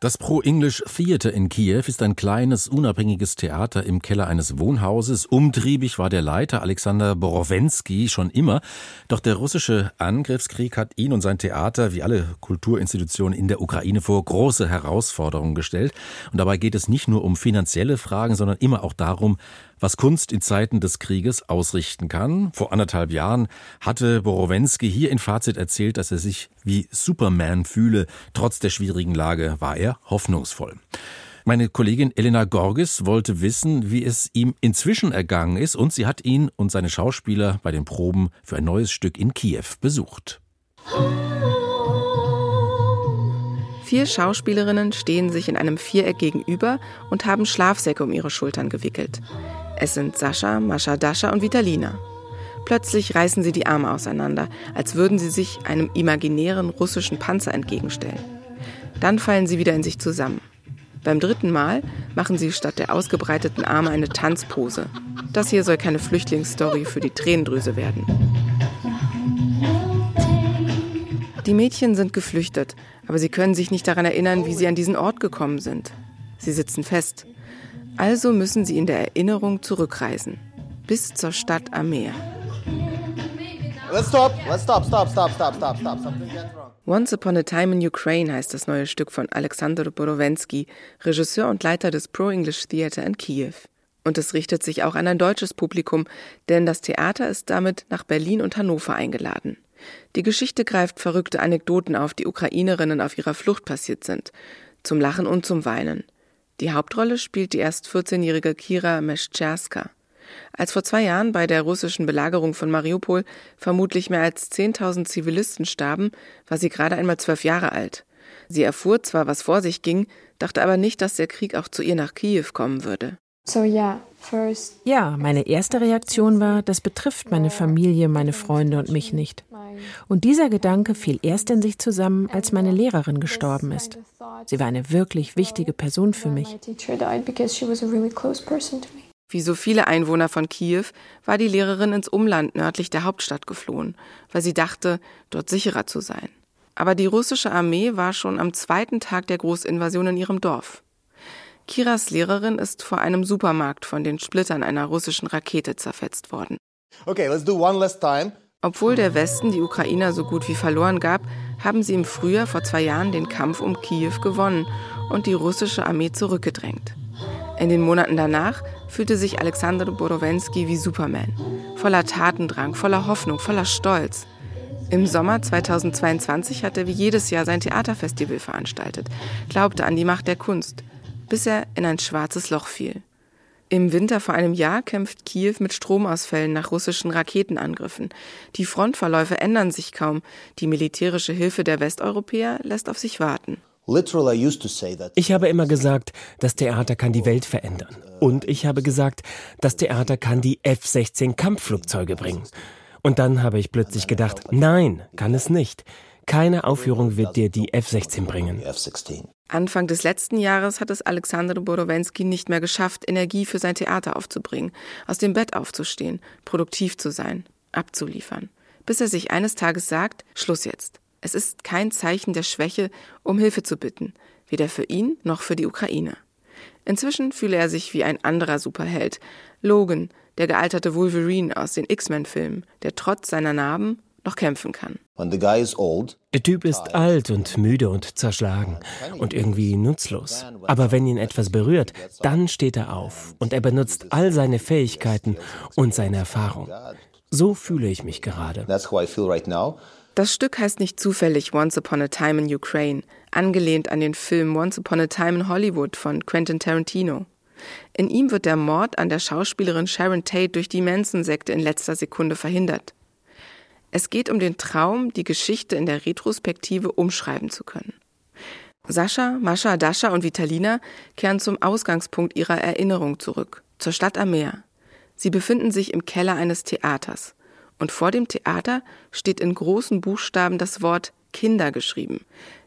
das Pro-English Theater in Kiew ist ein kleines, unabhängiges Theater im Keller eines Wohnhauses. Umtriebig war der Leiter Alexander Borowensky schon immer. Doch der russische Angriffskrieg hat ihn und sein Theater, wie alle Kulturinstitutionen in der Ukraine, vor große Herausforderungen gestellt. Und dabei geht es nicht nur um finanzielle Fragen, sondern immer auch darum, was Kunst in Zeiten des Krieges ausrichten kann. Vor anderthalb Jahren hatte Borowensky hier in Fazit erzählt, dass er sich wie Superman fühle. Trotz der schwierigen Lage war er hoffnungsvoll. Meine Kollegin Elena Gorgis wollte wissen, wie es ihm inzwischen ergangen ist und sie hat ihn und seine Schauspieler bei den Proben für ein neues Stück in Kiew besucht. Vier Schauspielerinnen stehen sich in einem Viereck gegenüber und haben Schlafsäcke um ihre Schultern gewickelt. Es sind Sascha, Mascha, Dascha und Vitalina. Plötzlich reißen sie die Arme auseinander, als würden sie sich einem imaginären russischen Panzer entgegenstellen. Dann fallen sie wieder in sich zusammen. Beim dritten Mal machen sie statt der ausgebreiteten Arme eine Tanzpose. Das hier soll keine Flüchtlingsstory für die Tränendrüse werden. Die Mädchen sind geflüchtet, aber sie können sich nicht daran erinnern, wie sie an diesen Ort gekommen sind. Sie sitzen fest. Also müssen sie in der Erinnerung zurückreisen. Bis zur Stadt am Meer. Let's stop. Let's stop, stop, stop, stop, stop, stop. Once Upon a Time in Ukraine heißt das neue Stück von Alexander Borowensky, Regisseur und Leiter des Pro English Theater in Kiew. Und es richtet sich auch an ein deutsches Publikum, denn das Theater ist damit nach Berlin und Hannover eingeladen. Die Geschichte greift verrückte Anekdoten auf, die Ukrainerinnen auf ihrer Flucht passiert sind. Zum Lachen und zum Weinen. Die Hauptrolle spielt die erst 14-jährige Kira Meschczerska. Als vor zwei Jahren bei der russischen Belagerung von Mariupol vermutlich mehr als 10.000 Zivilisten starben, war sie gerade einmal zwölf Jahre alt. Sie erfuhr zwar, was vor sich ging, dachte aber nicht, dass der Krieg auch zu ihr nach Kiew kommen würde. Ja, meine erste Reaktion war, das betrifft meine Familie, meine Freunde und mich nicht. Und dieser Gedanke fiel erst in sich zusammen, als meine Lehrerin gestorben ist. Sie war eine wirklich wichtige Person für mich. Wie so viele Einwohner von Kiew war die Lehrerin ins Umland nördlich der Hauptstadt geflohen, weil sie dachte, dort sicherer zu sein. Aber die russische Armee war schon am zweiten Tag der Großinvasion in ihrem Dorf. Kiras Lehrerin ist vor einem Supermarkt von den Splittern einer russischen Rakete zerfetzt worden. Okay, let's do one last time. Obwohl der Westen die Ukrainer so gut wie verloren gab, haben sie im Frühjahr vor zwei Jahren den Kampf um Kiew gewonnen und die russische Armee zurückgedrängt. In den Monaten danach fühlte sich Alexander Borowensky wie Superman. Voller Tatendrang, voller Hoffnung, voller Stolz. Im Sommer 2022 hat er wie jedes Jahr sein Theaterfestival veranstaltet, glaubte an die Macht der Kunst, bis er in ein schwarzes Loch fiel. Im Winter vor einem Jahr kämpft Kiew mit Stromausfällen nach russischen Raketenangriffen. Die Frontverläufe ändern sich kaum. Die militärische Hilfe der Westeuropäer lässt auf sich warten. Ich habe immer gesagt, das Theater kann die Welt verändern. Und ich habe gesagt, das Theater kann die F-16 Kampfflugzeuge bringen. Und dann habe ich plötzlich gedacht, nein, kann es nicht. Keine Aufführung wird dir die F-16 bringen. Anfang des letzten Jahres hat es Alexander Borowensky nicht mehr geschafft, Energie für sein Theater aufzubringen, aus dem Bett aufzustehen, produktiv zu sein, abzuliefern, bis er sich eines Tages sagt, Schluss jetzt. Es ist kein Zeichen der Schwäche, um Hilfe zu bitten, weder für ihn noch für die Ukraine. Inzwischen fühle er sich wie ein anderer Superheld, Logan, der gealterte Wolverine aus den X-Men-Filmen, der trotz seiner Narben noch kämpfen kann. Der Typ ist alt und müde und zerschlagen und irgendwie nutzlos. Aber wenn ihn etwas berührt, dann steht er auf und er benutzt all seine Fähigkeiten und seine Erfahrung. So fühle ich mich gerade. Das Stück heißt nicht zufällig Once Upon a Time in Ukraine, angelehnt an den Film Once Upon a Time in Hollywood von Quentin Tarantino. In ihm wird der Mord an der Schauspielerin Sharon Tate durch die Manson-Sekte in letzter Sekunde verhindert. Es geht um den Traum, die Geschichte in der Retrospektive umschreiben zu können. Sascha, Mascha, Dascha und Vitalina kehren zum Ausgangspunkt ihrer Erinnerung zurück, zur Stadt am Meer. Sie befinden sich im Keller eines Theaters. Und vor dem Theater steht in großen Buchstaben das Wort Kinder geschrieben.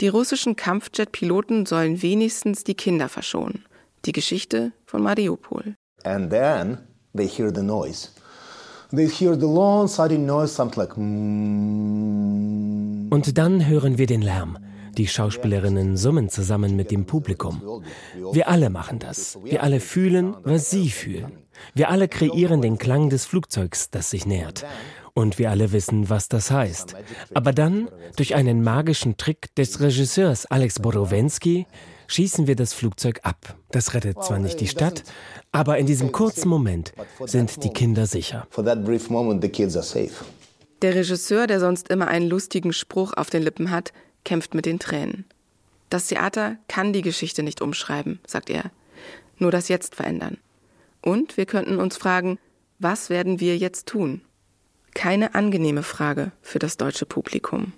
Die russischen Kampfjet-Piloten sollen wenigstens die Kinder verschonen. Die Geschichte von Mariupol. And then they hear the noise. Und dann hören wir den Lärm. Die Schauspielerinnen summen zusammen mit dem Publikum. Wir alle machen das. Wir alle fühlen, was sie fühlen. Wir alle kreieren den Klang des Flugzeugs, das sich nähert. Und wir alle wissen, was das heißt. Aber dann, durch einen magischen Trick des Regisseurs Alex Borowensky, schießen wir das Flugzeug ab. Das rettet zwar nicht die Stadt, aber in diesem kurzen Moment sind die Kinder sicher. Der Regisseur, der sonst immer einen lustigen Spruch auf den Lippen hat, kämpft mit den Tränen. Das Theater kann die Geschichte nicht umschreiben, sagt er, nur das Jetzt verändern. Und wir könnten uns fragen, was werden wir jetzt tun? Keine angenehme Frage für das deutsche Publikum.